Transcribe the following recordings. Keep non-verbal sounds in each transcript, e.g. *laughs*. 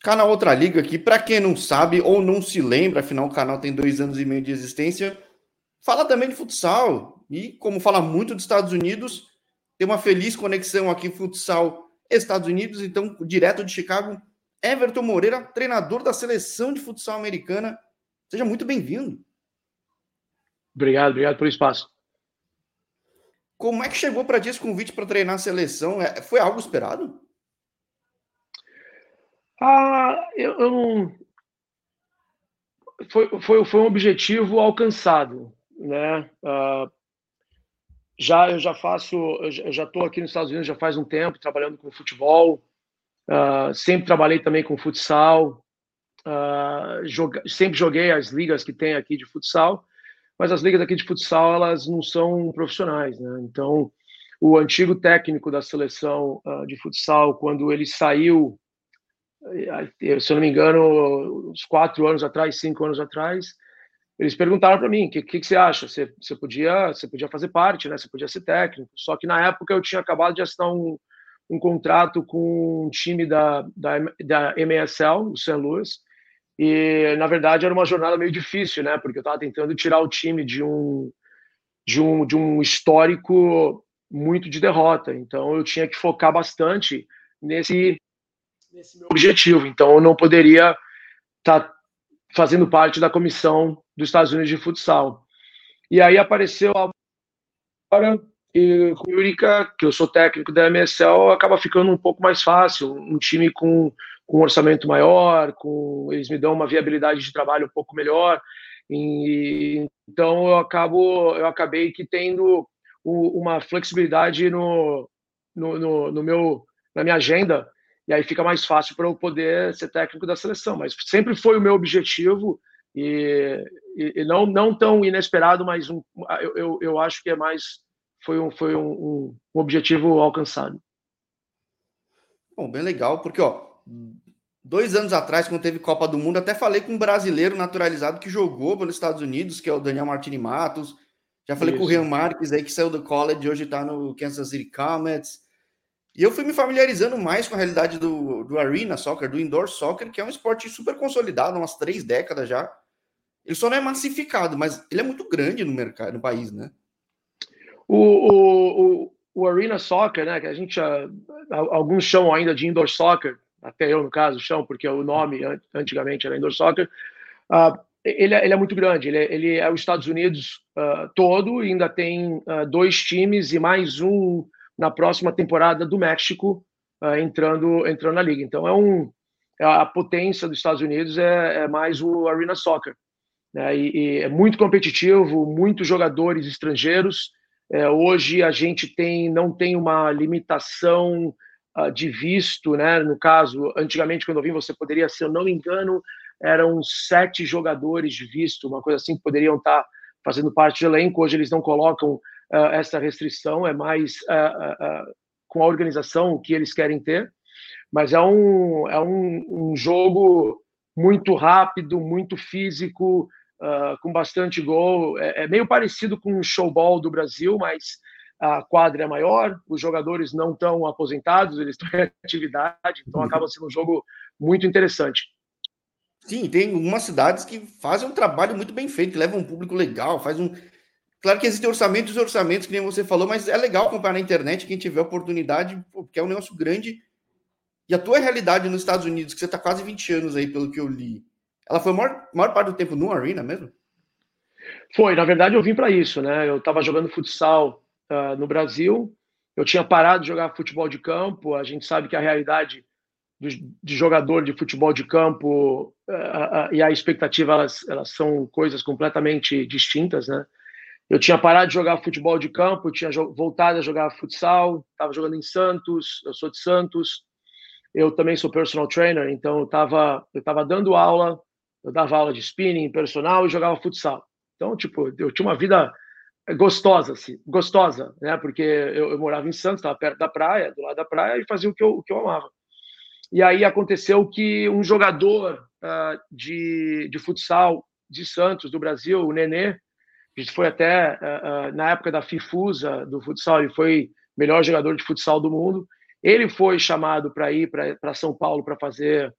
Canal Outra Liga aqui, para quem não sabe ou não se lembra, afinal o canal tem dois anos e meio de existência, fala também de futsal. E como fala muito dos Estados Unidos, tem uma feliz conexão aqui futsal Estados Unidos, então direto de Chicago, Everton Moreira, treinador da seleção de futsal americana. Seja muito bem-vindo. Obrigado, obrigado pelo espaço. Como é que chegou para ti esse convite para treinar a seleção? É, foi algo esperado? Ah, eu, eu não. Foi, foi, foi um objetivo alcançado, né? Uh, já eu já faço, eu já estou aqui nos Estados Unidos já faz um tempo trabalhando com futebol. Uh, sempre trabalhei também com futsal. Uh, joga, sempre joguei as ligas que tem aqui de futsal, mas as ligas aqui de futsal elas não são profissionais, né? Então o antigo técnico da seleção uh, de futsal, quando ele saiu se eu não me engano, uns quatro anos atrás, cinco anos atrás, eles perguntaram para mim, o que, que, que, você acha? Você, você, podia, você podia fazer parte, né? Você podia ser técnico. Só que na época eu tinha acabado de assinar um, um contrato com um time da, da, da MSL, o St. Louis, e na verdade era uma jornada meio difícil, né? Porque eu estava tentando tirar o time de um de um de um histórico muito de derrota. Então eu tinha que focar bastante nesse nesse meu objetivo. Então, eu não poderia estar tá fazendo parte da comissão dos Estados Unidos de futsal. E aí apareceu agora e com o Yurika, que eu sou técnico da MSL, acaba ficando um pouco mais fácil, um time com, com um orçamento maior, com eles me dão uma viabilidade de trabalho um pouco melhor. E, então eu acabo eu acabei que tendo uma flexibilidade no, no, no, no meu na minha agenda e aí fica mais fácil para eu poder ser técnico da seleção. Mas sempre foi o meu objetivo e, e, e não, não tão inesperado, mas um, eu, eu, eu, acho que é mais foi um, foi um, um, um objetivo alcançado. Bom, bem legal, porque ó, dois anos atrás, quando teve Copa do Mundo, até falei com um brasileiro naturalizado que jogou pelos Estados Unidos, que é o Daniel Martini Matos. Já falei Isso. com o Rian Marques aí, que saiu do college, hoje está no Kansas City Comets. E eu fui me familiarizando mais com a realidade do, do arena soccer, do indoor soccer, que é um esporte super consolidado, umas três décadas já. Ele só não é massificado, mas ele é muito grande no mercado, no país, né? O, o, o, o arena soccer, né, que a gente, alguns chamam ainda de indoor soccer, até eu no caso chamo, porque o nome antigamente era indoor soccer, uh, ele, é, ele, é, muito grande, ele é, ele é os Estados Unidos uh, todo, e ainda tem uh, dois times e mais um na próxima temporada do México uh, entrando entrando na liga. Então é um é a potência dos Estados Unidos é, é mais o arena soccer, né? E, e, é muito competitivo, muitos jogadores estrangeiros. É, hoje a gente tem não tem uma limitação uh, de visto, né? No caso, antigamente quando eu vim você poderia, se eu não me engano, eram sete jogadores de visto, uma coisa assim que poderiam estar fazendo parte do elenco. Hoje eles não colocam uh, essa restrição, é mais uh, com a organização que eles querem ter, mas é um, é um, um jogo muito rápido, muito físico, com bastante gol. É, é, meio parecido com o showball do Brasil, mas a quadra é maior, os jogadores não estão aposentados, eles estão em *laughs* atividade, então acaba sendo um jogo muito interessante. Sim, tem algumas cidades que fazem um trabalho muito bem feito, que levam um público legal, faz um, Claro que existem orçamentos e orçamentos, que nem você falou, mas é legal comprar na internet, quem tiver oportunidade, porque é um negócio grande. E a tua realidade nos Estados Unidos, que você está quase 20 anos aí, pelo que eu li, ela foi a maior, maior parte do tempo no Arena mesmo? Foi, na verdade eu vim para isso, né? Eu estava jogando futsal uh, no Brasil, eu tinha parado de jogar futebol de campo, a gente sabe que a realidade do, de jogador de futebol de campo uh, uh, e a expectativa, elas, elas são coisas completamente distintas, né? Eu tinha parado de jogar futebol de campo, tinha voltado a jogar futsal, estava jogando em Santos, eu sou de Santos. Eu também sou personal trainer, então eu estava eu tava dando aula, eu dava aula de spinning, personal e jogava futsal. Então, tipo, eu tinha uma vida gostosa, assim, gostosa, né? Porque eu, eu morava em Santos, estava perto da praia, do lado da praia, e fazia o que eu, o que eu amava. E aí aconteceu que um jogador uh, de, de futsal de Santos, do Brasil, o Nenê, gente foi até uh, na época da FIFUSA do futsal, ele foi melhor jogador de futsal do mundo. Ele foi chamado para ir para São Paulo para fazer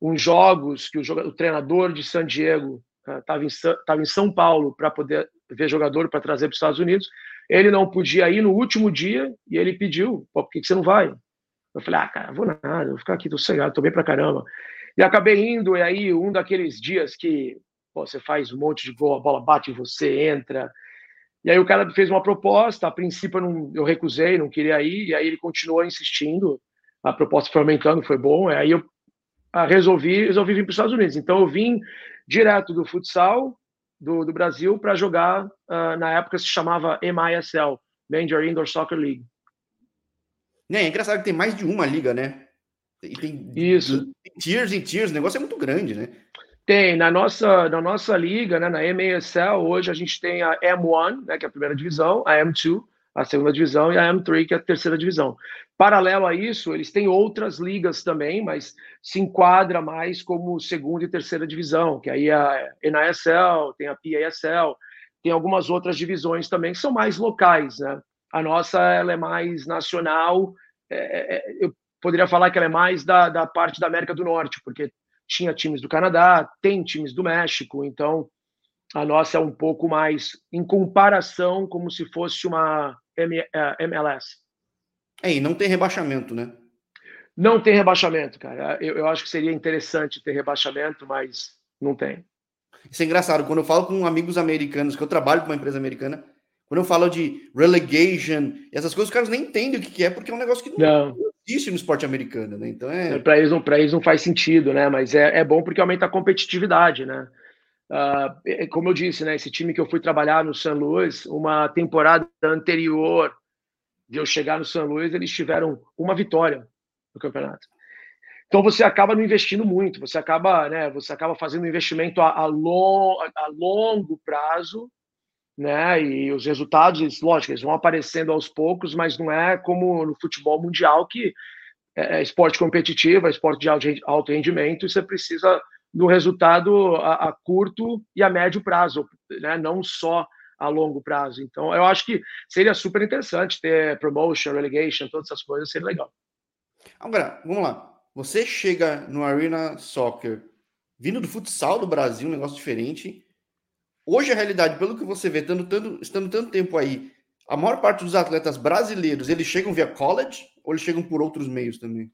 uns jogos que o, jogador, o treinador de San Diego estava uh, em, em São Paulo para poder ver jogador para trazer para os Estados Unidos. Ele não podia ir no último dia e ele pediu: por que, que você não vai? Eu falei: ah, cara, vou nada, vou ficar aqui, sossegado, tô bem para caramba. E acabei indo, e aí um daqueles dias que pô, você faz um monte de gol, a bola bate em você, entra. E aí o cara fez uma proposta, a princípio eu, não, eu recusei, não queria ir, e aí ele continuou insistindo, a proposta foi aumentando, foi bom, aí eu ah, resolvi, resolvi vir para os Estados Unidos. Então eu vim direto do futsal do, do Brasil para jogar, uh, na época se chamava MISL, Major Indoor Soccer League. É, é engraçado que tem mais de uma liga, né? E tem Isso. tiers em tiers, o negócio é muito grande, né? Tem, na nossa, na nossa liga, né, na MASL, hoje a gente tem a M1, né, que é a primeira divisão, a M2, a segunda divisão, e a M3, que é a terceira divisão. Paralelo a isso, eles têm outras ligas também, mas se enquadra mais como segunda e terceira divisão, que aí a NASL, tem a PASL, tem algumas outras divisões também que são mais locais, né? A nossa ela é mais nacional, é, é, é eu poderia falar que ela é mais da, da parte da América do Norte, porque tinha times do Canadá, tem times do México, então a nossa é um pouco mais em comparação como se fosse uma MLS. É, e não tem rebaixamento, né? Não tem rebaixamento, cara. Eu, eu acho que seria interessante ter rebaixamento, mas não tem. Isso é engraçado. Quando eu falo com amigos americanos, que eu trabalho com uma empresa americana, quando eu falo de relegation, essas coisas, os caras nem entendem o que é, porque é um negócio que não, não existe no esporte americano, né? Então é. Para eles, não, eles não faz sentido, né? Mas é, é bom porque aumenta a competitividade, né? Uh, como eu disse, né? Esse time que eu fui trabalhar no San Luis, uma temporada anterior de eu chegar no San Luis, eles tiveram uma vitória no campeonato. Então você acaba não investindo muito, você acaba, né? Você acaba fazendo um investimento a, a, long, a longo prazo né? E os resultados, lógico, eles vão aparecendo aos poucos, mas não é como no futebol mundial que é, é esporte competitivo, é esporte de alto rendimento, e você precisa do resultado a, a, curto e a médio prazo, né? Não só a longo prazo. Então, eu acho que seria super interessante ter promotion, relegation, todas essas coisas, seria legal. Agora, vamos lá. Você chega no Arena Soccer, vindo do futsal do Brasil, um negócio diferente, Hoje a realidade, pelo que você vê, estando tanto, estando tanto tempo aí, a maior parte dos atletas brasileiros, eles chegam via college ou eles chegam por outros meios também?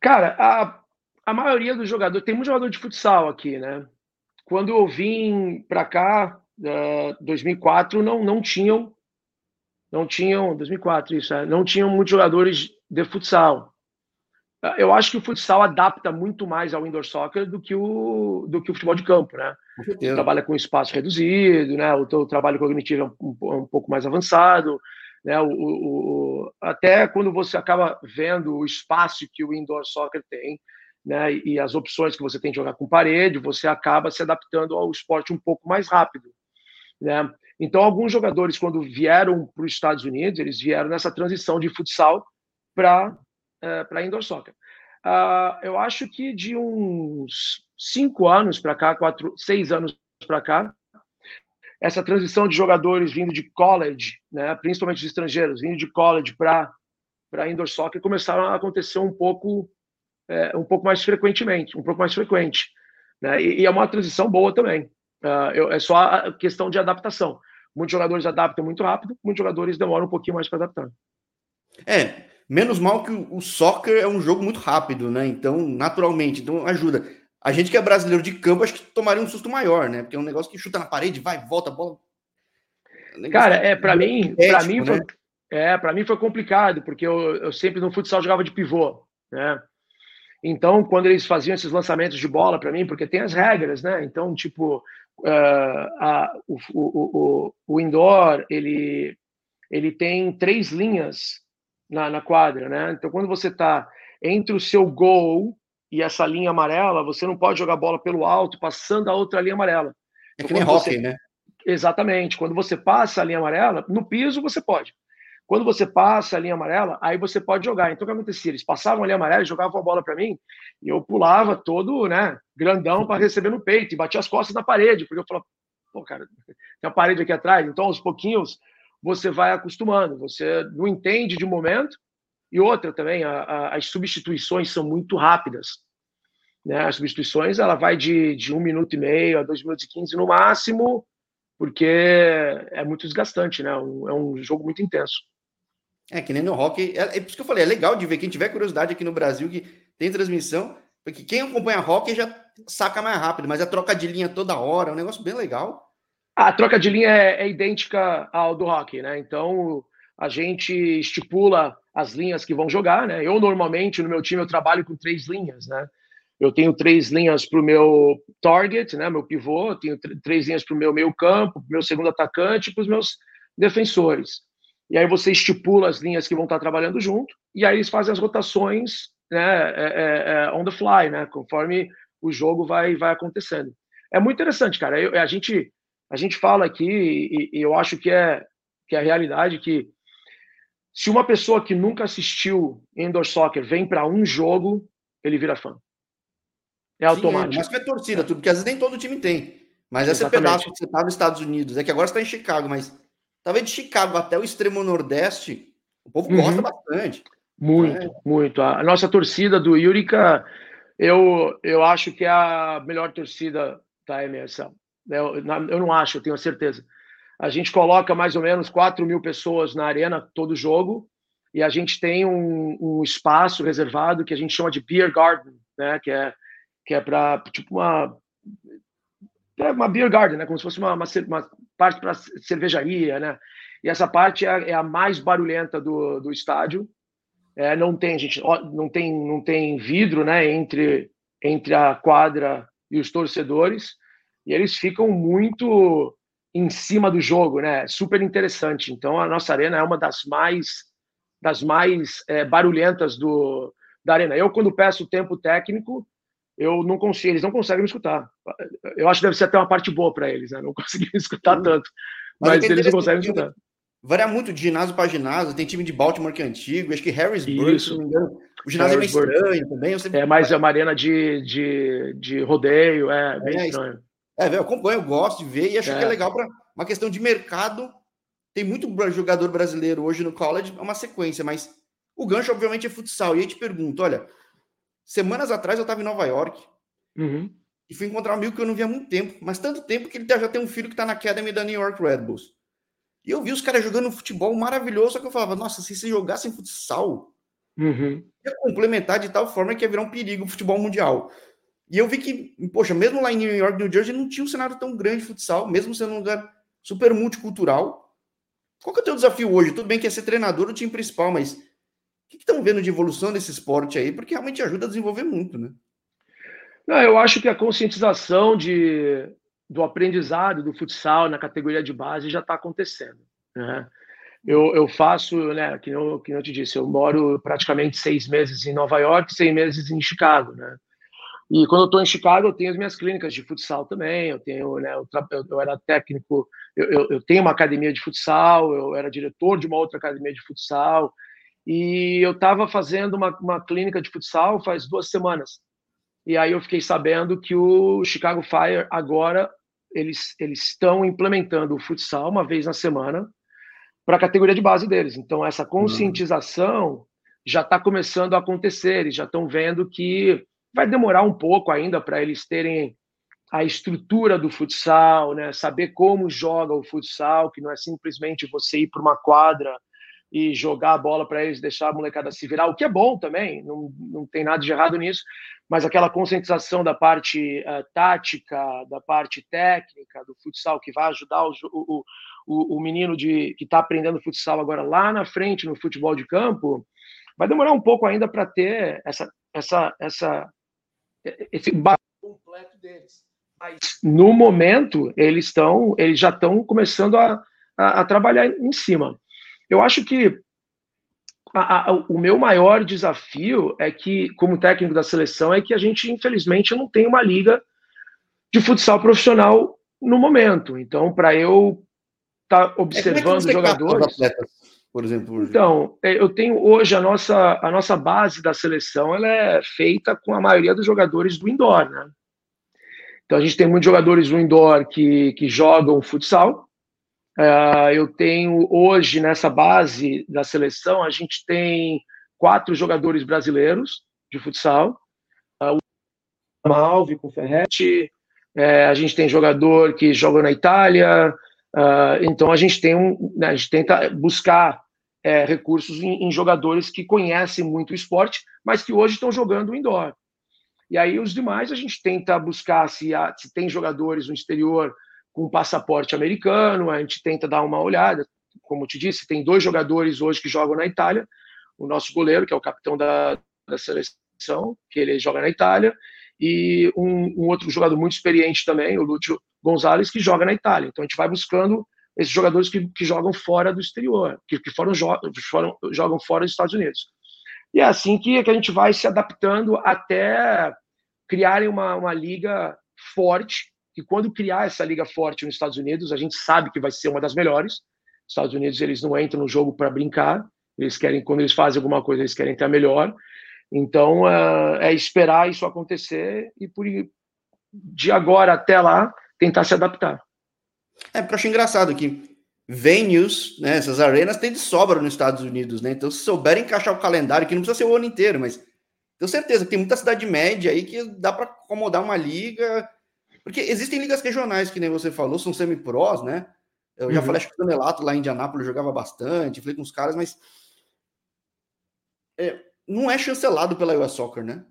Cara, a, a maioria dos jogadores, tem muito jogador de futsal aqui, né? Quando eu vim para cá, uh, 2004, não, não tinham, não tinham, 2004 isso, é, não tinham muitos jogadores de futsal. Eu acho que o futsal adapta muito mais ao indoor soccer do que o, do que o futebol de campo, né? Trabalha com espaço reduzido, né? O, o trabalho cognitivo é um, um, pouco mais avançado, né? O, o, até quando você acaba vendo o espaço que o indoor soccer tem, né? E as opções que você tem de jogar com parede, você acaba se adaptando ao esporte um pouco mais rápido, né? Então, alguns jogadores, quando vieram para os Estados Unidos, eles vieram nessa transição de futsal para uh, para indoor soccer. Uh, eu acho que de uns cinco anos para cá, quatro, seis anos para cá, essa transição de jogadores vindo de college, né, principalmente de estrangeiros, vindo de college para para indoor soccer começaram a acontecer um pouco é, um pouco mais frequentemente, um pouco mais frequente, né, e, e é uma transição boa também. Uh, eu, é só a questão de adaptação. Muitos jogadores adaptam muito rápido, muitos jogadores demoram um pouquinho mais para adaptar. É, Menos mal que o, soccer é um jogo muito rápido, né? Então, naturalmente, então ajuda. A gente que é brasileiro de campo, acho que tomaria um susto maior, né? Porque é um negócio que chuta na parede, vai, volta, bola. É Cara, é para mim, para mim foi, né? é, para mim foi complicado, porque eu, eu sempre no futsal jogava de pivô, né? Então, quando eles faziam esses lançamentos de bola para mim, porque tem as regras, né? Então, tipo, uh, a, o, o, o, o indoor, ele, ele tem três linhas na, na quadra, né? Então, quando você está entre o seu gol e essa linha amarela, você não pode jogar bola pelo alto, passando a outra linha amarela. É que nem hockey, você... né? Exatamente. Quando você passa a linha amarela, no piso você pode. Quando você passa a linha amarela, aí você pode jogar. Então, o que acontecia? Eles passavam a linha amarela, jogavam a bola para mim, e eu pulava todo, né, grandão para receber no peito, e batia as costas na parede, porque eu falava, pô, cara, tem uma parede aqui atrás. Então, aos pouquinhos, você vai acostumando, você não entende de momento. E outra também, a, a, as substituições são muito rápidas. né? As substituições ela vai de, de um minuto e meio a dois minutos e quinze no máximo, porque é muito desgastante, né? É um jogo muito intenso. É que nem no hockey. É, é por isso que eu falei, é legal de ver. Quem tiver curiosidade aqui no Brasil, que tem transmissão, porque quem acompanha hockey já saca mais rápido, mas a troca de linha toda hora é um negócio bem legal. A troca de linha é, é idêntica ao do hockey, né? Então a gente estipula as linhas que vão jogar, né? Eu normalmente no meu time eu trabalho com três linhas, né? Eu tenho três linhas para o meu target, né? Meu pivô, tenho três linhas para o meu meio campo, meu segundo atacante, para os meus defensores. E aí você estipula as linhas que vão estar trabalhando junto, e aí eles fazem as rotações né, é, é, é, on the fly, né, conforme o jogo vai, vai acontecendo. É muito interessante, cara. Eu, a, gente, a gente fala aqui, e, e, eu acho que é, que é a realidade que se uma pessoa que nunca assistiu indoor soccer vem para um jogo, ele vira fã. É automático. Sim, mas que é torcida, tudo, porque às vezes nem todo time tem. Mas esse pedaço que você está nos Estados Unidos, é que agora você está em Chicago, mas talvez de Chicago até o extremo nordeste, o povo uhum. gosta bastante. Muito, é. muito. A nossa torcida do Yurica, eu, eu acho que é a melhor torcida da MSL. Eu, eu não acho, eu tenho certeza. A gente coloca mais ou menos 4 mil pessoas na arena todo jogo e a gente tem um, um espaço reservado que a gente chama de beer garden, né? Que é que é para tipo uma é uma beer garden, né? Como se fosse uma, uma, uma parte para cervejaria, né? E essa parte é, é, a mais barulhenta do, do estádio. É, não tem gente, não tem não tem vidro, né? Entre entre a quadra e os torcedores e eles ficam muito em cima do jogo, né? Super interessante. Então a nossa arena é uma das mais das mais é, barulhentas do da arena. Eu quando peço tempo técnico eu não consigo, eles não conseguem me escutar. Eu acho que deve ser até uma parte boa para eles, né? Não *laughs* conseguir me escutar uhum. tanto. Mas, mas eles não conseguem me escutar. Varia muito de ginásio para ginásio. Tem time de Baltimore que é antigo, acho que Harrisburg, Isso. se não me engano. O ginásio é meio estranho também. Sempre... É mais é uma arena de, de, de rodeio, é bem é, estranho. É, eu acompanho, eu gosto de ver e acho é. que é legal para uma questão de mercado. Tem muito jogador brasileiro hoje no college, é uma sequência, mas o gancho, obviamente, é futsal. E aí te pergunto: olha, Semanas atrás eu estava em Nova York uhum. e fui encontrar um amigo que eu não via há muito tempo, mas tanto tempo que ele já tem um filho que está na Academy da New York Red Bulls. E eu vi os caras jogando futebol maravilhoso, só que eu falava, nossa, se se jogassem futsal, uhum. ia complementar de tal forma que ia virar um perigo o futebol mundial. E eu vi que, poxa, mesmo lá em New York, New Jersey, não tinha um cenário tão grande de futsal, mesmo sendo um lugar super multicultural. Qual que é o teu desafio hoje? Tudo bem que é ser treinador do time principal, mas o que estão vendo de evolução desse esporte aí? Porque realmente ajuda a desenvolver muito, né? Não, eu acho que a conscientização de, do aprendizado do futsal na categoria de base já está acontecendo. Né? Eu, eu faço, né, que eu, que eu te disse, eu moro praticamente seis meses em Nova York, seis meses em Chicago, né? E quando eu estou em Chicago, eu tenho as minhas clínicas de futsal também. Eu tenho, né, eu, eu, era técnico, eu, eu, eu, tenho uma academia de futsal, eu era diretor de uma outra academia de futsal. E eu estava fazendo uma, uma clínica de futsal faz duas semanas. E aí eu fiquei sabendo que o Chicago Fire agora eles, eles estão implementando o futsal uma vez na semana para a categoria de base deles. Então essa conscientização uhum. já está começando a acontecer. Eles já estão vendo que vai demorar um pouco ainda para eles terem a estrutura do futsal, né? Saber como joga o futsal, que não é simplesmente você ir para uma quadra e jogar a bola para eles, deixar a molecada se virar, o que é bom também, não, não tem nada de errado nisso, mas aquela conscientização da parte uh, tática, da parte técnica do futsal, que vai ajudar o, o, o, o menino de, que está aprendendo futsal agora lá na frente no futebol de campo, vai demorar um pouco ainda para ter essa, essa, essa, esse completo deles. Mas no momento eles estão, eles já estão começando a, a, a trabalhar em cima. Eu acho que a, a, o meu maior desafio é que, como técnico da seleção, é que a gente, infelizmente, não tem uma liga de futsal profissional no momento. Então, para eu estar tá é, observando é jogadores. Por exemplo. Então, é, eu tenho hoje a nossa, a nossa base da seleção ela é feita com a maioria dos jogadores do indoor, né? Então a gente tem muitos jogadores do indoor que, que jogam futsal, Uh, eu tenho hoje nessa base da seleção, a gente tem quatro jogadores brasileiros de futsal. Uh, Malvi com o Ferretti, é, a gente tem jogador que joga na Itália, uh, então a gente tem um, né, a gente tenta buscar é, recursos em, em, jogadores que conhecem muito o esporte, mas que hoje estão jogando indoor. E aí os demais a gente tenta buscar se, há, se tem jogadores no exterior com passaporte americano, a gente tenta dar uma olhada. Como te disse, tem dois jogadores hoje que jogam na Itália, o nosso goleiro, que é o capitão da, da seleção, que ele joga na Itália, e um, um, outro jogador muito experiente também, o Lúcio Gonzalez, que joga na Itália. Então a gente vai buscando esses jogadores que, que jogam fora do exterior, que, que foram, foram, jogam fora dos Estados Unidos. E é assim que, que a gente vai se adaptando até criarem uma, uma liga forte, e quando criar essa liga forte nos Estados Unidos, a gente sabe que vai ser uma das melhores. Os Estados Unidos, eles não entram no jogo para brincar, eles querem, quando eles fazem alguma coisa, eles querem ter a melhor. Então, uh, é esperar isso acontecer e, por, de agora até lá, tentar se adaptar. É, porque eu acho engraçado que venues, né, essas arenas, tem de sobra nos Estados Unidos, né? Então, se souberem encaixar o calendário, que não precisa ser o ano inteiro, mas tenho certeza que tem muita cidade média aí que dá para acomodar uma liga. Porque existem ligas regionais, que nem você falou, são semi-pros, né? Eu já uhum. falei, acho que o Canelato lá em Indianápolis jogava bastante, falei com os caras, mas é, não é chancelado pela US Soccer, né?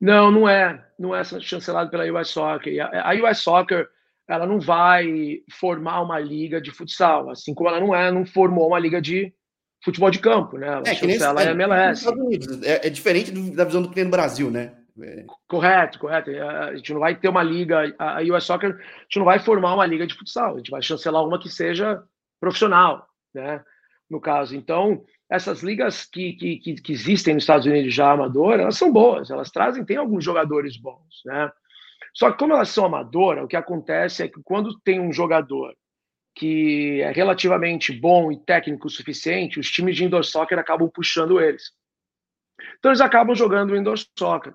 Não, não é. Não é chancelado pela US Soccer. A, US Soccer ela não vai formar uma liga de futsal, assim como ela não é, não formou uma liga de futebol de campo, né? Ela é, que nem ela é, MLS. É, é, diferente do, da visão do que tem no Brasil, né? É. Correto, correto. A gente não vai ter uma liga, a US Soccer, a gente não vai formar uma liga de futsal, a gente vai chancelar uma que seja profissional, né? No caso. Então, essas ligas que, que, que, existem nos Estados Unidos já amadoras, elas são boas, elas trazem, tem alguns jogadores bons, né? Só que como elas são amadoras, o que acontece é que quando tem um jogador que é relativamente bom e técnico o suficiente, os times de indoor soccer acabam puxando eles. Então eles acabam jogando indoor soccer,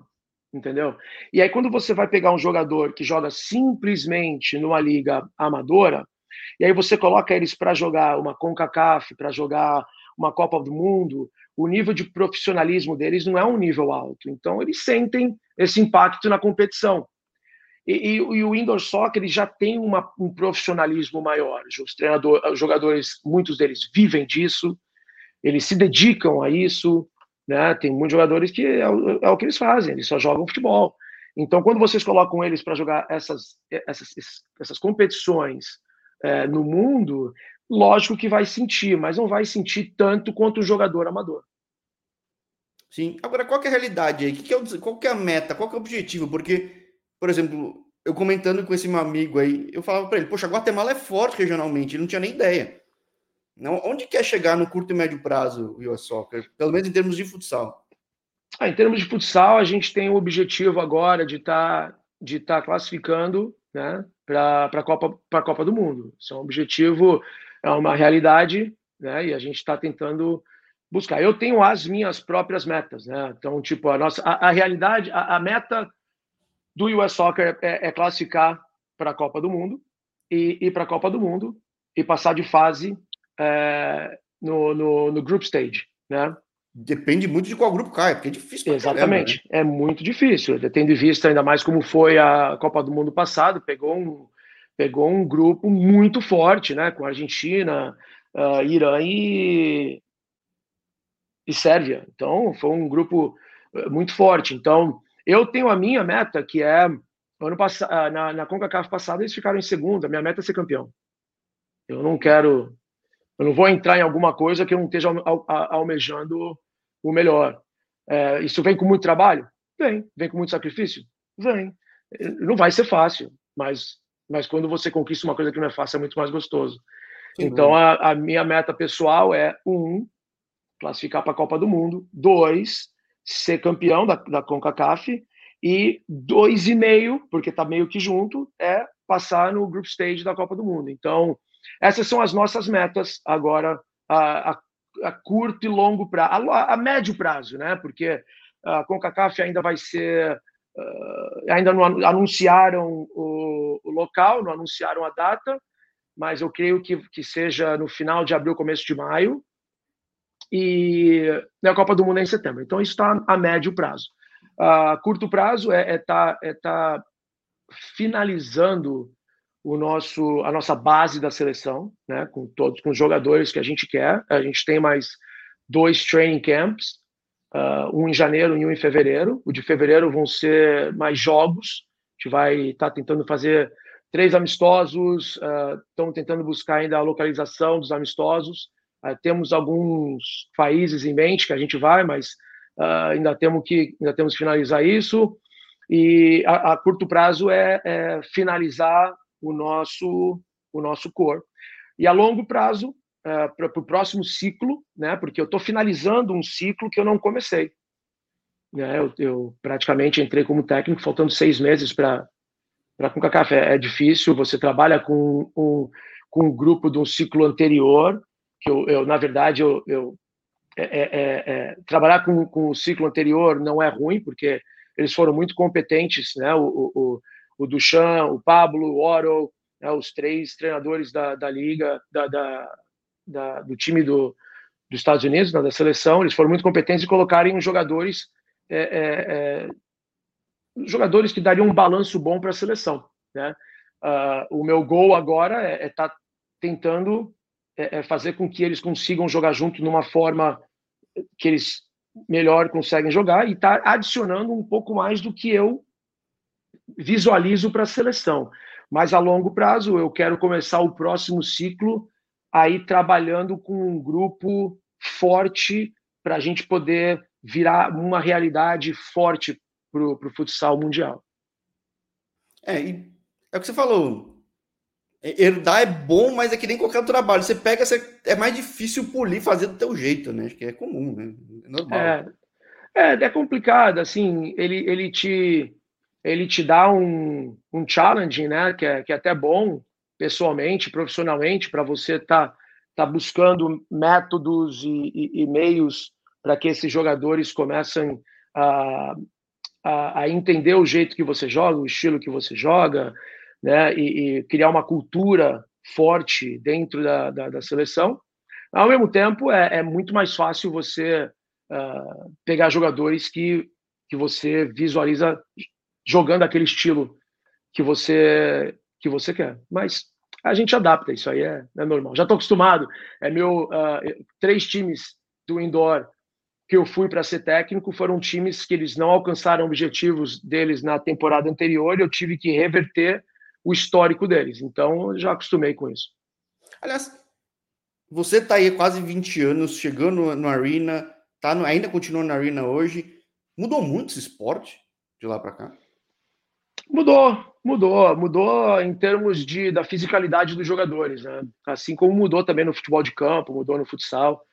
entendeu? E aí quando você vai pegar um jogador que joga simplesmente numa liga amadora, e aí você coloca eles para jogar uma CONCACAF, para jogar uma Copa do Mundo, o nível de profissionalismo deles não é um nível alto. Então eles sentem esse impacto na competição. E, e, e, o indoor soccer ele já tem uma, um profissionalismo maior. Os treinadores, os jogadores, muitos deles vivem disso, eles se dedicam a isso. Né? Tem muitos jogadores que é, é o que eles fazem, eles só jogam futebol. Então, quando vocês colocam eles para jogar essas, essas, essas competições é, no mundo, lógico que vai sentir, mas não vai sentir tanto quanto o jogador amador. Sim. Agora, qual é a realidade aí? Que é o, qual é a meta? Qual é o objetivo? Porque por exemplo, eu comentando com esse meu amigo aí, eu falava para ele, poxa, Guatemala é forte regionalmente, ele não tinha nem ideia. Não, onde quer chegar no curto e médio prazo o US Soccer? Pelo menos em termos de futsal. Ah, em termos de futsal, a gente tem o objetivo agora de estar tá, de tá classificando né, para a Copa, Copa do Mundo. Isso é um objetivo, é uma realidade, né, e a gente está tentando buscar. Eu tenho as minhas próprias metas, né? Então, tipo, a nossa a, a realidade, a, a meta do US Soccer é, é classificar para a Copa do Mundo e ir para a Copa do Mundo e passar de fase é, no, no, no, group stage, né? Depende muito de qual grupo cai, porque é difícil. Exatamente, caramba, né? é muito difícil. Tendo em vista ainda mais como foi a Copa do Mundo passado, pegou um, pegou um grupo muito forte, né? Com Argentina, uh, Irã e, e Sérvia. Então, foi um grupo uh, muito forte. Então, eu tenho a minha meta, que é ano passado, ah, na, na CONCACAF passada eles ficaram em segunda. Minha meta é ser campeão. Eu não quero, eu não vou entrar em alguma coisa que eu não esteja almejando o melhor. É, isso vem com muito trabalho? Vem. Vem com muito sacrifício? Vem. Não vai ser fácil, mas, mas quando você conquista uma coisa que não é fácil, é muito mais gostoso. Então, a, a, minha meta pessoal é, um, classificar para a Copa do Mundo. Dois, ser campeão da, da CONCACAF e dois e meio, porque está meio que junto, é passar no group stage da Copa do Mundo. Então, essas são as nossas metas agora a, a, a curto e longo prazo, a, a, médio prazo, né? Porque a CONCACAF ainda vai ser, uh, ainda não anunciaram o, o, local, não anunciaram a data, mas eu creio que, que seja no final de abril, começo de maio, e a Copa do Mundo é em setembro. Então, isso está a médio prazo. a curto prazo é estar é tá, é tá finalizando o nosso, a nossa base da seleção, né, com todos com os jogadores que a gente quer. A gente tem mais dois training camps, uh, um em janeiro e um em fevereiro. O de fevereiro vão ser mais jogos. A gente vai estar tá tentando fazer três amistosos. Uh, estamos tentando buscar ainda a localização dos amistosos. Uh, temos alguns países em mente que a gente vai, mas ainda temos que ainda temos que finalizar isso. E a, a curto prazo é, é finalizar o nosso, o nosso core. E a longo prazo, é, para o próximo ciclo, né, porque eu estou finalizando um ciclo que eu não comecei. Né, eu, eu praticamente entrei como técnico, faltando seis meses para com café. É difícil, você trabalha com um, com um grupo de um ciclo anterior, que eu, eu na verdade, eu, eu é, é, é, é trabalhar com, com o ciclo anterior não é ruim, porque eles foram muito competentes, né? O, o, o Duchamp, o Pablo, o Oro, né, os três treinadores da, da liga, da, da, da, do time do, dos Estados Unidos, né, da seleção, eles foram muito competentes em colocarem jogadores é, é, é, jogadores que dariam um balanço bom para a seleção. Né? Uh, o meu gol agora é estar tá tentando é, é, fazer com que eles consigam jogar junto numa forma que eles melhor conseguem jogar e estar tá adicionando um pouco mais do que eu visualizo para a seleção. Mas a longo prazo, eu quero começar o próximo ciclo aí trabalhando com um grupo forte para a gente poder virar uma realidade forte para o futsal mundial. É, e é o que você falou. Herdar é bom, mas é que nem qualquer trabalho. Você pega, você, é mais difícil polir, fazer do teu jeito, né? Acho que é comum, né? É normal. É, é, é complicado, assim, ele, ele te ele te dá um, um challenge, né, que é, que é até bom pessoalmente, profissionalmente, para você estar tá, tá buscando métodos e, e, e meios para que esses jogadores comecem a, a, a, entender o jeito que você joga, o estilo que você joga, né, e, e criar uma cultura forte dentro da, da, da, seleção. Ao mesmo tempo, é, é muito mais fácil você uh, pegar jogadores que, que você visualiza jogando aquele estilo que você que você quer. Mas a gente adapta, isso aí é, é normal. Já estou acostumado. É meu uh, três times do indoor que eu fui para ser técnico foram times que eles não alcançaram objetivos deles na temporada anterior e eu tive que reverter o histórico deles. Então, já acostumei com isso. Aliás, você está aí quase 20 anos, chegando no Arena, tá no, ainda continua na Arena hoje. Mudou muito esse esporte de lá para cá? Mudou, mudou, mudou em termos de, da fisicalidade dos jogadores, né? Assim como mudou também no futebol de campo, mudou no futsal.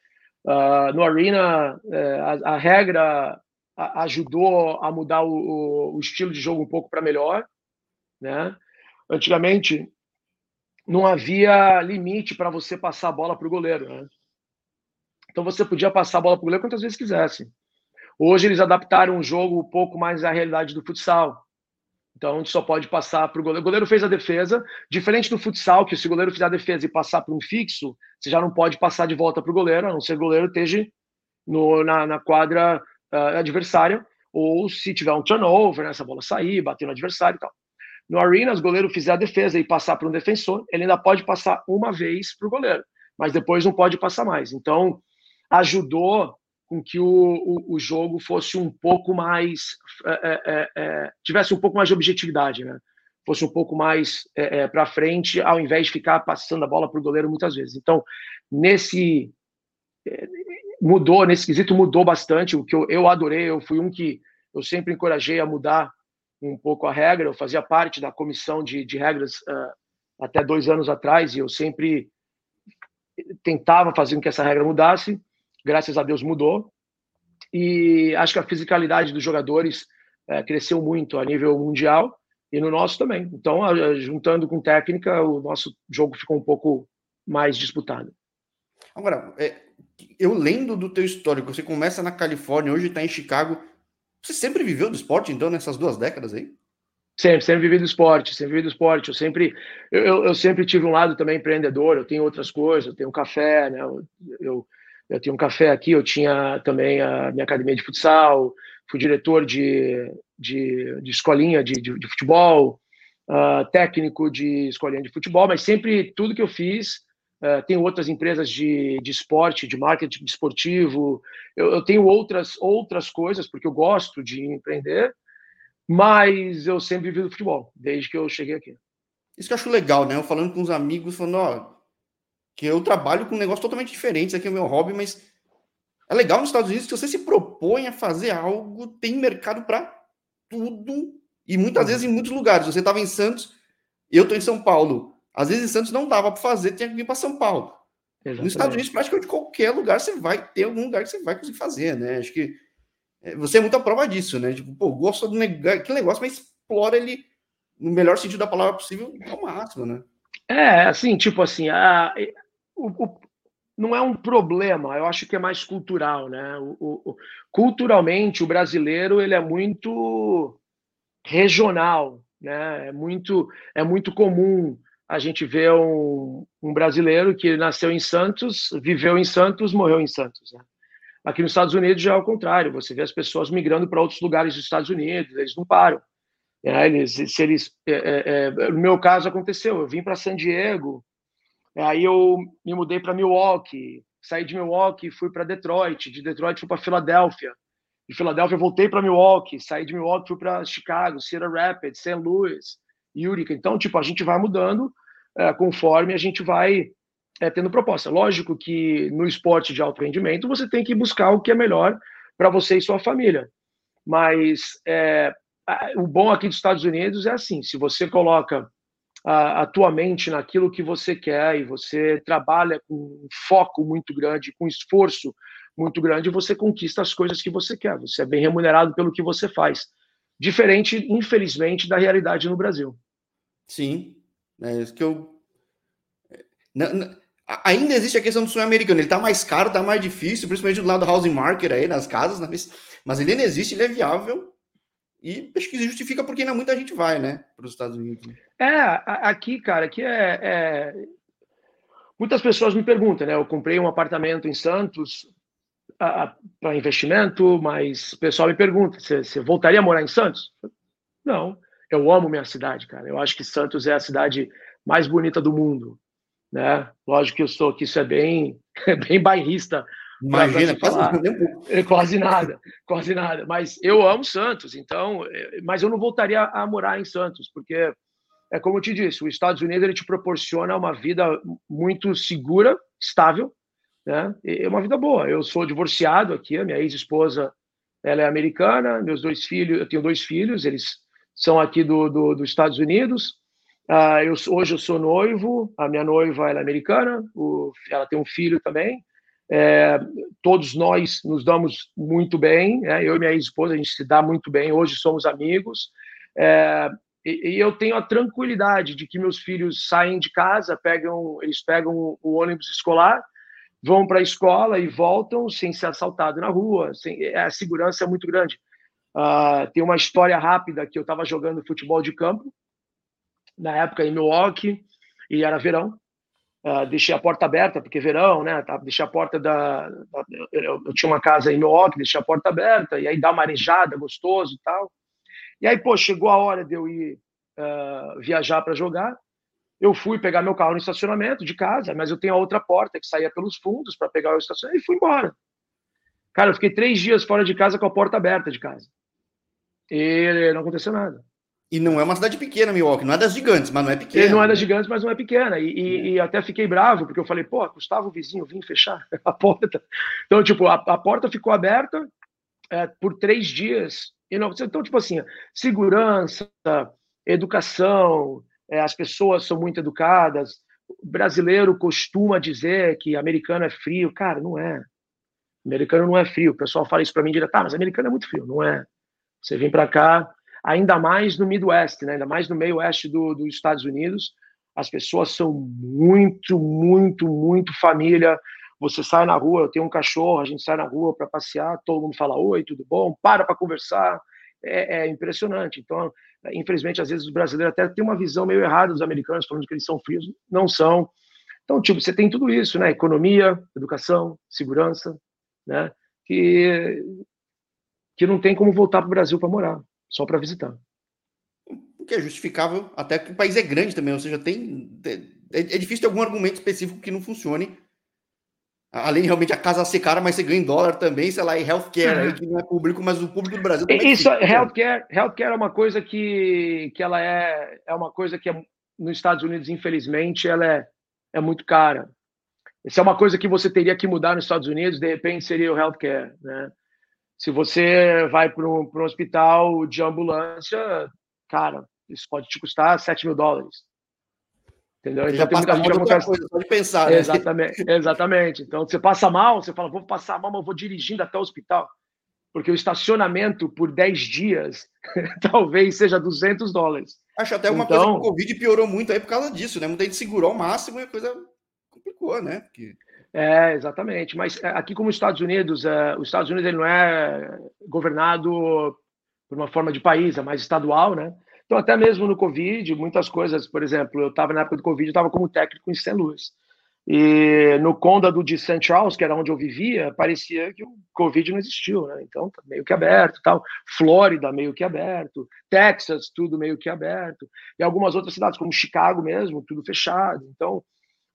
Uh, no Arena, é, a, a, regra ajudou a mudar o, o, estilo de jogo um pouco para melhor, né? Antigamente não havia limite para você passar a bola para o goleiro, né? Então você podia passar a bola para o goleiro quantas vezes quisesse. Hoje eles adaptaram o jogo um pouco mais à realidade do futsal. Então, a gente só pode passar para o goleiro. O goleiro fez a defesa, diferente do futsal, que se o goleiro fizer a defesa e passar para um fixo, você já não pode passar de volta para o goleiro, a não ser que o goleiro esteja no, na, na quadra uh, adversária, ou se tiver um turnover, né, essa bola sair, bater no adversário e tal. No Arena, o goleiro fizer a defesa e passar para um defensor, ele ainda pode passar uma vez para o goleiro, mas depois não pode passar mais. Então, ajudou com que o, o, o, jogo fosse um pouco mais é, é, é, é, tivesse um pouco mais de objetividade, né? Fosse um pouco mais é, para frente, ao invés de ficar passando a bola para o goleiro muitas vezes. Então, nesse mudou, nesse quesito mudou bastante. O que eu, eu adorei, eu fui um que eu sempre encorajei a mudar um pouco a regra. Eu fazia parte da comissão de, de regras uh, até dois anos atrás e eu sempre tentava fazer com que essa regra mudasse graças a Deus mudou. E acho que a fisicalidade dos jogadores é, cresceu muito a nível mundial e no nosso também. Então, juntando com técnica, o nosso jogo ficou um pouco mais disputado. Agora, é, eu lendo do teu histórico, você começa na Califórnia, hoje está em Chicago. Você sempre viveu do esporte, então, nessas duas décadas aí? Sempre, sempre vivi do esporte, sempre vivi do esporte. Eu sempre, eu, eu sempre tive um lado também empreendedor. Eu tenho outras coisas, eu tenho café, né? Eu, eu eu tinha um café aqui, eu tinha também a minha academia de futsal, fui diretor de, de, de escolinha de, de, de futebol, uh, técnico de escolinha de futebol, mas sempre tudo que eu fiz. Uh, tenho outras empresas de, de esporte, de marketing esportivo. Eu, eu tenho outras outras coisas porque eu gosto de empreender, mas eu sempre vivi do futebol desde que eu cheguei aqui. Isso que eu acho legal, né? Eu falando com os amigos, falando, ó, que eu trabalho com um negócio totalmente diferente, isso aqui é o meu hobby, mas é legal nos Estados Unidos que você se propõe a fazer algo, tem mercado para tudo e muitas vezes em muitos lugares. Você estava em Santos, eu estou em São Paulo. Às vezes em Santos não dava para fazer, tinha que vir para São Paulo. Exatamente. Nos Estados Unidos, praticamente qualquer lugar você vai ter algum lugar que você vai conseguir fazer, né? Acho que é, você é muito a prova disso, né? Tipo, pô, gosta do negócio, aquele negócio, mas explora ele no melhor sentido da palavra possível ao máximo, né? É, assim, tipo assim, a, o, o, não é um problema, eu acho que é mais cultural, né? O, culturalmente, o brasileiro ele é muito regional, né? É muito, é muito comum a gente ver um, um brasileiro que nasceu em Santos, viveu em Santos, morreu em Santos. Né? Aqui nos Estados Unidos já é o contrário, você vê as pessoas migrando para outros lugares dos Estados Unidos, eles não param. É, eles, se eles, é, é, é no meu caso aconteceu, eu vim para San Diego, Aí eu me mudei para Milwaukee, saí de Milwaukee, fui para Detroit, de Detroit fui para Filadélfia, de Filadélfia voltei para Milwaukee, saí de Milwaukee fui para Chicago, Cedar Rapids, St. Louis, Utica. Então, tipo, a gente vai mudando é, conforme a gente vai é, tendo proposta. Lógico que no esporte de alto rendimento você tem que buscar o que é melhor para você e sua família. Mas é, o bom aqui dos Estados Unidos é assim: se você coloca a, a tua mente naquilo que você quer e você trabalha com foco muito grande, com esforço muito grande, você conquista as coisas que você quer. Você é bem remunerado pelo que você faz. Diferente, infelizmente, da realidade no Brasil. Sim, é isso que eu. Ainda existe a questão do sonho americano. Ele está mais caro, está mais difícil, principalmente do lado do housing market aí, nas casas, né? mas ele ainda existe, ele é viável e que justifica porque ainda muita gente vai, né, para os Estados Unidos. Né? É, aqui, cara, aqui é, é, Muitas pessoas me perguntam, né? Eu comprei um apartamento em Santos para investimento, mas o pessoal me pergunta: você voltaria a morar em Santos? Não, eu amo minha cidade, cara. Eu acho que Santos é a cidade mais bonita do mundo, né? Lógico que eu sou que isso é bem, *laughs* bem bairrista Imagina, quase, é, quase nada, quase nada. Mas eu amo Santos, então, é, mas eu não voltaria a morar em Santos, porque é como eu te disse, os Estados Unidos ele te proporciona uma vida muito segura, estável, né? É uma vida boa. Eu sou divorciado aqui, a minha ex-esposa, ela é americana, meus dois filhos, eu tenho dois filhos, eles são aqui do, do dos Estados Unidos. Uh, eu, hoje eu sou noivo, a minha noiva ela é americana, o, ela tem um filho também. É, todos nós nos damos muito bem, né? eu e minha esposa, a gente se dá muito bem, hoje somos amigos. É, e, e, eu tenho a tranquilidade de que meus filhos saem de casa, pegam, eles pegam o ônibus escolar, vão para a escola e voltam sem ser assaltado na rua. Sem, a segurança é muito grande. Uh, tem uma história rápida que eu estava jogando futebol de campo, na época em Milwaukee, e era verão, Uh, deixei a porta aberta, porque verão, né? Tá, deixei a porta da. da eu, eu, tinha uma casa em Milwaukee, deixei a porta aberta, e aí dá uma arejada, gostoso e tal. E aí, pô, chegou a hora de eu ir uh, viajar para jogar. Eu fui pegar meu carro no estacionamento de casa, mas eu tenho a outra porta que saía pelos fundos para pegar o estacionamento e fui embora. Cara, eu fiquei três dias fora de casa com a porta aberta de casa. E não aconteceu nada. E não é uma cidade pequena, Milwaukee. Não é das gigantes, mas não é pequena. Ele não é das gigantes, mas não é pequena. E, e, e até fiquei bravo, porque eu falei, pô, custava o vizinho vir fechar *laughs* a porta. Então, tipo, a, a porta ficou aberta é, por três dias. E não, então, tipo assim, segurança, educação, é, as pessoas são muito educadas. O brasileiro costuma dizer que americano é frio. Cara, não é. Americano não é frio. O pessoal fala isso para mim direto, tá, mas americano é muito frio. Não é. Você vem para cá, ainda mais no Midwest, né? ainda mais no meio oeste do, dos Estados Unidos. As pessoas são muito, muito, muito família. Você sai na rua, eu tenho um cachorro, a gente sai na rua para passear, todo mundo fala oi, tudo bom, para para conversar. É, é, impressionante. Então, infelizmente, às vezes os brasileiros até têm uma visão meio errada dos americanos, falando que eles são frios. Não são. Então, tipo, você tem tudo isso, né? Economia, educação, segurança, né? Que que não tem como voltar para o Brasil para morar, só para visitar. O que é justificável, até que o país é grande também, ou seja, tem. É, é difícil ter algum argumento específico que não funcione. Além realmente a casa ser cara, mas você ganha em dólar também, sei lá, e healthcare, aí, que não é público, mas o público do Brasil também. Isso, é healthcare, healthcare é uma coisa que, que ela é, é uma coisa que é, nos Estados Unidos, infelizmente, ela é, é muito cara. Isso é uma coisa que você teria que mudar nos Estados Unidos, de repente seria o healthcare, né? Se você vai para um, um hospital de ambulância, cara, isso pode te custar 7 mil dólares. Entendeu? Já então, tem muita gente coisa, pode pensar. Né? Exatamente, exatamente. Então, você passa mal, você fala, vou passar mal, mas vou dirigindo até o hospital. Porque o estacionamento por 10 dias *laughs* talvez seja 200 dólares. Acho até uma então, coisa que o Covid piorou muito aí por causa disso, né? Muita gente segurou ao máximo e a coisa complicou, né? Porque... É, exatamente. Mas é, aqui como os Estados Unidos, é, os Estados Unidos ele não é governado por uma forma de país, é mais estadual, né? Então, até mesmo no Covid, muitas coisas, por exemplo, eu estava na época do Covid, eu estava como técnico em St. Louis. E no condado de St. Charles, que era onde eu vivia, parecia que o Covid não existiu, né? Então, tá meio que aberto, tal. Flórida, meio que aberto. Texas, tudo meio que aberto. E algumas outras cidades, como Chicago mesmo, tudo fechado. Então,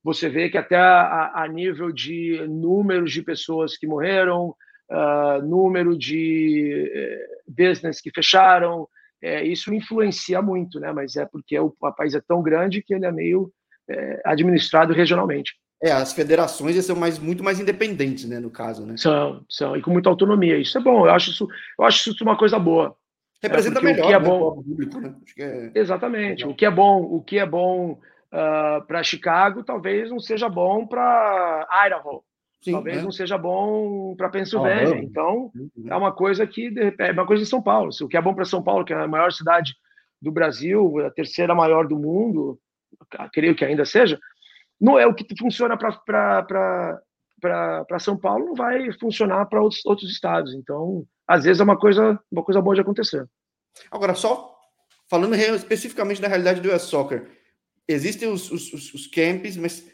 você vê que até a, a nível de números de pessoas que morreram, uh, número de uh, business que fecharam, é, isso influencia muito, né? Mas é porque o, o país é tão grande que ele é meio é, administrado regionalmente. É, as federações são mais, muito mais independentes, né, no caso, né? São, são, e com muita autonomia. Isso é bom, eu acho isso, eu acho isso uma coisa boa. Representa é, melhor o que é né, bom, público, né? É... Exatamente. O que é bom, o que é bom uh, ah, para Chicago, talvez não seja bom para Idaho. Sim, talvez é. não seja bom para Pensilvânia. Então, uhum. é uma coisa que é uma coisa em São Paulo. O que é bom para São Paulo, que é a maior cidade do Brasil, a terceira maior do mundo, creio que ainda seja, não é o que funciona para São Paulo, não vai funcionar para outros, outros estados. Então, às vezes é uma coisa, uma coisa boa de acontecer. Agora, só falando especificamente da realidade do US Soccer, existem os, os, os camps, mas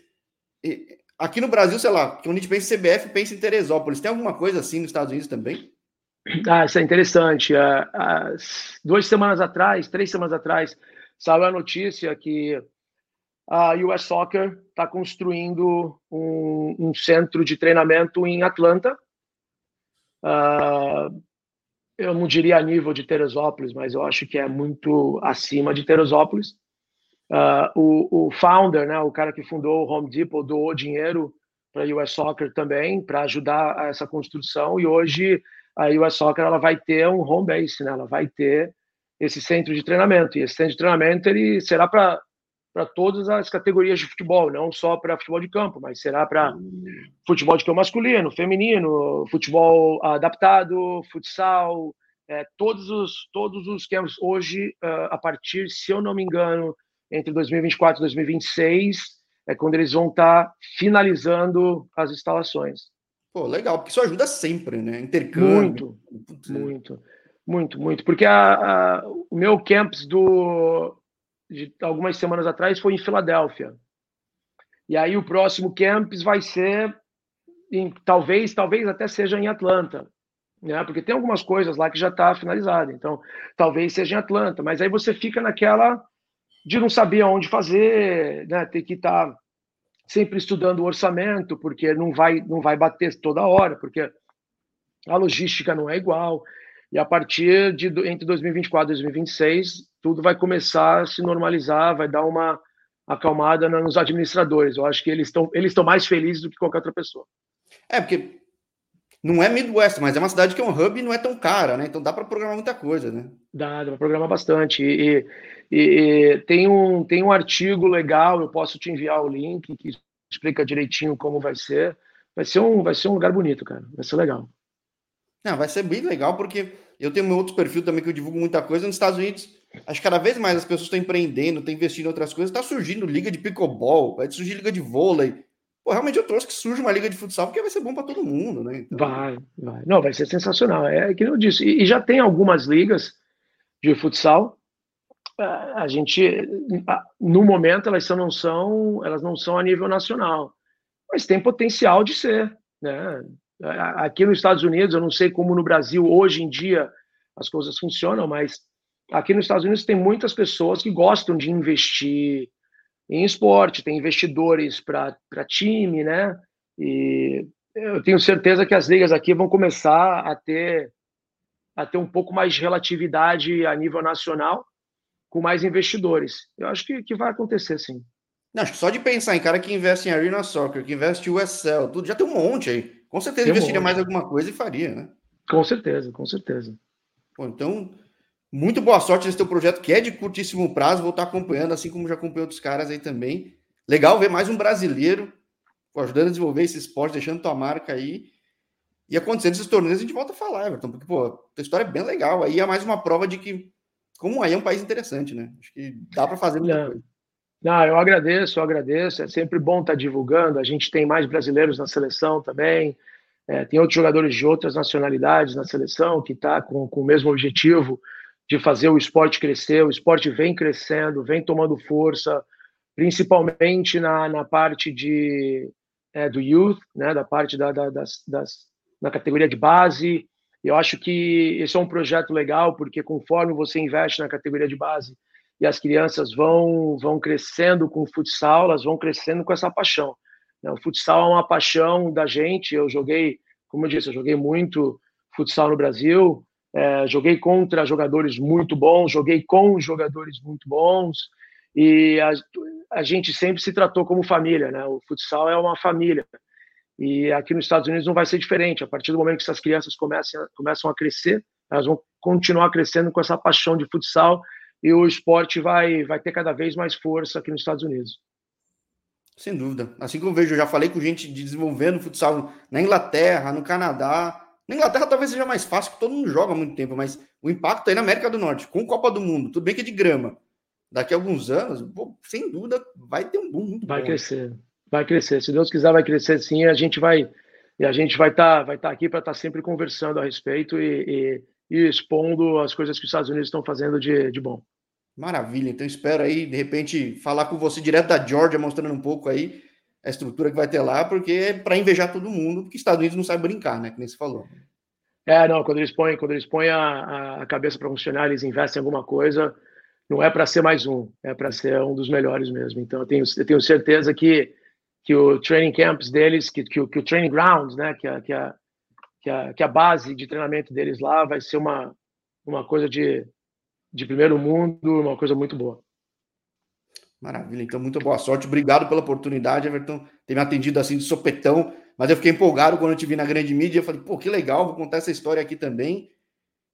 Aqui no Brasil, sei lá, quando a gente pensa em CBF, pensa em Teresópolis. Tem alguma coisa assim nos Estados Unidos também? Ah, isso é interessante. Uh, duas semanas atrás, três semanas atrás, saiu a notícia que a US Soccer está construindo um, um, centro de treinamento em Atlanta. Uh, eu não diria a nível de Teresópolis, mas eu acho que é muito acima de Teresópolis. Uh, o, o founder, né, o cara que fundou o Home Depot, doou dinheiro para a US Soccer também, para ajudar essa construção, e hoje a US Soccer ela vai ter um home base, né, ela vai ter esse centro de treinamento, e esse centro de treinamento ele será para para todas as categorias de futebol, não só para futebol de campo, mas será para futebol de campo masculino, feminino, futebol adaptado, futsal, é, todos os todos os campos hoje uh, a partir, se eu não me engano, entre 2024 e 2026 é quando eles vão estar tá finalizando as instalações. Pô, legal, porque isso ajuda sempre, né? Intercâmbio. Muito, muito, muito, muito. Porque a, a, o meu campus do, de algumas semanas atrás foi em Filadélfia. E aí o próximo campus vai ser, em, talvez, talvez até seja em Atlanta. Né? Porque tem algumas coisas lá que já está finalizada. Então, talvez seja em Atlanta. Mas aí você fica naquela de não saber aonde fazer, né? Ter que estar tá sempre estudando o orçamento, porque não vai, não vai bater toda hora, porque a logística não é igual. E a partir de entre 2024 e 2026, tudo vai começar a se normalizar, vai dar uma acalmada nos administradores. Eu acho que eles estão eles estão mais felizes do que qualquer outra pessoa. É, porque não é Midwest, mas é uma cidade que é um hub e não é tão cara, né? Então dá para programar muita coisa, né? Dá, dá para programar bastante. E, e, tem, um, tem um artigo legal, eu posso te enviar o link que explica direitinho como vai ser. Vai ser um, vai ser um lugar bonito, cara. Vai ser legal. Não, vai ser bem legal, porque eu tenho meu outro perfil também que eu divulgo muita coisa. Nos Estados Unidos, acho que cada vez mais as pessoas estão empreendendo, estão investindo em outras coisas. Está surgindo liga de pickleball, vai surgir liga de vôlei. Pô, realmente eu trouxe que surja uma liga de futsal, porque vai ser bom para todo mundo, né? Então... Vai, vai. Não, vai ser sensacional. É que eu disse. E, e já tem algumas ligas de futsal a gente no momento elas não são elas não são a nível nacional mas tem potencial de ser né Aqui nos Estados Unidos, eu não sei como no Brasil hoje em dia as coisas funcionam, mas aqui nos Estados Unidos tem muitas pessoas que gostam de investir em esporte, tem investidores para time, né? E eu tenho certeza que as ligas aqui vão começar a ter a ter um pouco mais de relatividade a nível nacional, com mais investidores. Eu acho que, que vai acontecer, sim. Não, acho que só de pensar em cara que investe em Arena Soccer, que investe em USL, tudo, já tem um monte aí. Com certeza tem investiria um mais alguma coisa e faria, né? Com certeza, com certeza. Pô, então, muito boa sorte nesse teu projeto, que é de curtíssimo prazo. Vou estar acompanhando, assim como já acompanhei outros caras aí também. Legal ver mais um brasileiro ajudando a desenvolver esse esporte, deixando tua marca aí. E acontecendo esses torneios, a gente volta a falar, Everton, porque, pô, a história é bem legal. Aí é mais uma prova de que, como aí é um país interessante, né? Acho que dá para fazer muita Não. coisa. Não, eu agradeço, eu agradeço. É sempre bom estar divulgando. A gente tem mais brasileiros na seleção também. É, tem outros jogadores de outras nacionalidades na seleção que está com, com o mesmo objetivo de fazer o esporte crescer. O esporte vem crescendo, vem tomando força, principalmente na, na parte de, é, do youth, né, da parte da, da, das, das, na categoria de base. Eu acho que esse é um projeto legal, porque conforme você investe na categoria de base e as crianças vão, vão crescendo com o futsal, elas vão crescendo com essa paixão. Né. O futsal é uma paixão da gente. Eu joguei, como eu disse, eu joguei muito futsal no Brasil. É, joguei contra jogadores muito bons, joguei com jogadores muito bons e a, a, gente sempre se tratou como família, né? O futsal é uma família e aqui nos Estados Unidos não vai ser diferente. A partir do momento que essas crianças começam, começam a crescer, elas vão continuar crescendo com essa paixão de futsal e o esporte vai vai ter cada vez mais força aqui nos Estados Unidos. Sem dúvida. Assim como eu vejo, eu já falei com gente desenvolvendo futsal na Inglaterra, no Canadá, na Inglaterra talvez seja mais fácil, porque todo mundo joga há muito tempo, mas o impacto aí na América do Norte, com Copa do Mundo, tudo bem que é de grama. Daqui a alguns anos, pô, sem dúvida, vai ter um boom muito Vai bom. crescer, vai crescer. Se Deus quiser, vai crescer sim. A gente vai e a gente vai estar tá, vai tá aqui para estar tá sempre conversando a respeito e, e, e, expondo as coisas que os Estados Unidos estão fazendo de, de bom. Maravilha. Então espero aí, de repente, falar com você direto da Georgia, mostrando um pouco aí a estrutura que vai ter lá, porque é para invejar todo mundo, porque Estados Unidos não sabe brincar, né? Que nem você falou. É, não, quando eles põem, quando eles põem a, a cabeça para funcionar, eles investem em alguma coisa, não é para ser mais um, é para ser um dos melhores mesmo. Então eu tenho, eu tenho certeza que, que o training camps deles, que, que, que o training grounds, né, que a, que, a, que, a, que a base de treinamento deles lá vai ser uma, uma coisa de, de primeiro mundo, uma coisa muito boa. Maravilha, então muito boa sorte. Obrigado pela oportunidade, Everton, ter me atendido assim de sopetão. Mas eu fiquei empolgado quando eu te vi na grande mídia. Eu falei, pô, que legal, vou contar essa história aqui também.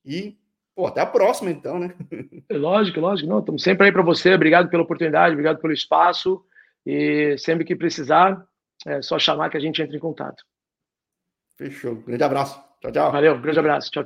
E, pô, até a próxima, então, né? *laughs* Lógico, lógico. Não, estamos sempre aí para você. Obrigado pela oportunidade, obrigado pelo espaço. E sempre que precisar, é só chamar que a gente entra em contato. Fechou. Grande abraço. Tchau, tchau. Valeu, grande abraço. Tchau.